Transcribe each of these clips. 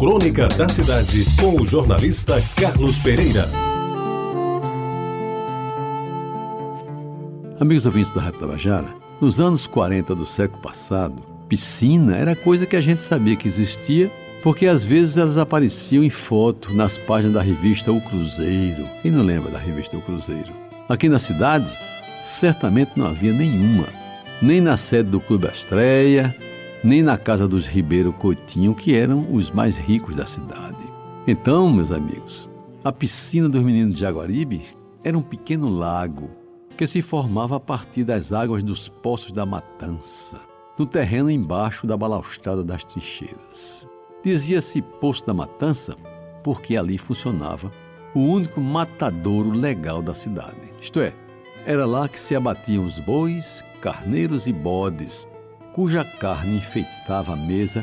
Crônica da Cidade, com o jornalista Carlos Pereira. Amigos ouvintes da Rádio Tabajara, nos anos 40 do século passado, piscina era coisa que a gente sabia que existia, porque às vezes elas apareciam em foto nas páginas da revista O Cruzeiro. Quem não lembra da revista O Cruzeiro? Aqui na cidade, certamente não havia nenhuma, nem na sede do Clube Astreia, nem na casa dos Ribeiro Coutinho, que eram os mais ricos da cidade. Então, meus amigos, a piscina dos meninos de Jaguaribe era um pequeno lago que se formava a partir das águas dos poços da Matança, no terreno embaixo da balaustrada das trincheiras. Dizia-se Poço da Matança porque ali funcionava o único matadouro legal da cidade. Isto é, era lá que se abatiam os bois, carneiros e bodes cuja carne enfeitava a mesa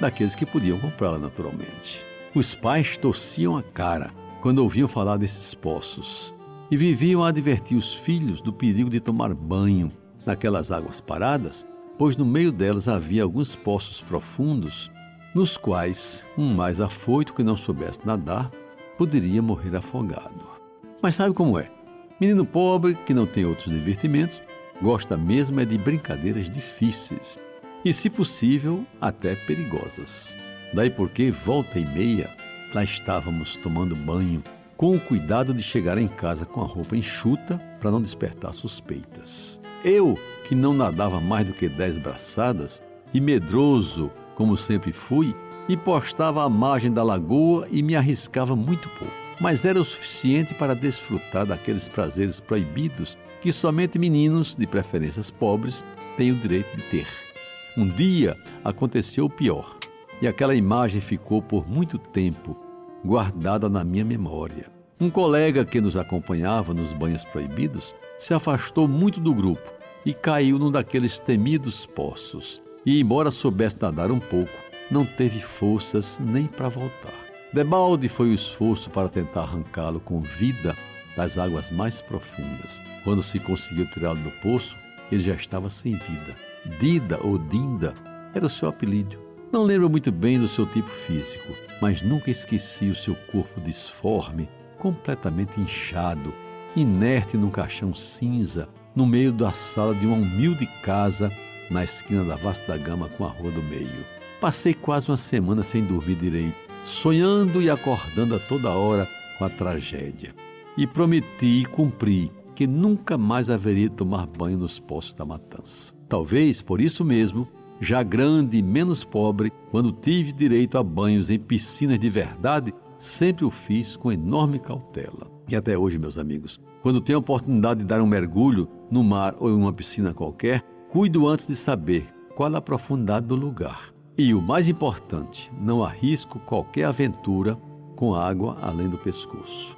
daqueles que podiam comprá-la naturalmente. Os pais torciam a cara quando ouviam falar desses poços e viviam a advertir os filhos do perigo de tomar banho naquelas águas paradas, pois no meio delas havia alguns poços profundos nos quais um mais afoito que não soubesse nadar poderia morrer afogado. Mas sabe como é? Menino pobre que não tem outros divertimentos gosta mesmo é de brincadeiras difíceis e, se possível, até perigosas. Daí porque, volta e meia, lá estávamos tomando banho, com o cuidado de chegar em casa com a roupa enxuta para não despertar suspeitas. Eu, que não nadava mais do que dez braçadas, e medroso, como sempre fui, me postava à margem da lagoa e me arriscava muito pouco. Mas era o suficiente para desfrutar daqueles prazeres proibidos que somente meninos, de preferências pobres, têm o direito de ter. Um dia aconteceu o pior, e aquela imagem ficou por muito tempo guardada na minha memória. Um colega que nos acompanhava nos banhos proibidos se afastou muito do grupo e caiu num daqueles temidos poços. E, embora soubesse nadar um pouco, não teve forças nem para voltar. Debalde foi o esforço para tentar arrancá-lo com vida das águas mais profundas. Quando se conseguiu tirá-lo do poço, ele já estava sem vida. Dida ou Dinda era o seu apelido. Não lembro muito bem do seu tipo físico, mas nunca esqueci o seu corpo disforme, completamente inchado, inerte num caixão cinza, no meio da sala de uma humilde casa na esquina da Vasta Gama com a rua do meio. Passei quase uma semana sem dormir direito, sonhando e acordando a toda hora com a tragédia e prometi e cumpri que nunca mais haveria de tomar banho nos poços da matança. Talvez por isso mesmo, já grande e menos pobre, quando tive direito a banhos em piscinas de verdade, sempre o fiz com enorme cautela. E até hoje, meus amigos, quando tenho a oportunidade de dar um mergulho no mar ou em uma piscina qualquer, cuido antes de saber qual a profundidade do lugar. E o mais importante, não arrisco qualquer aventura com água além do pescoço.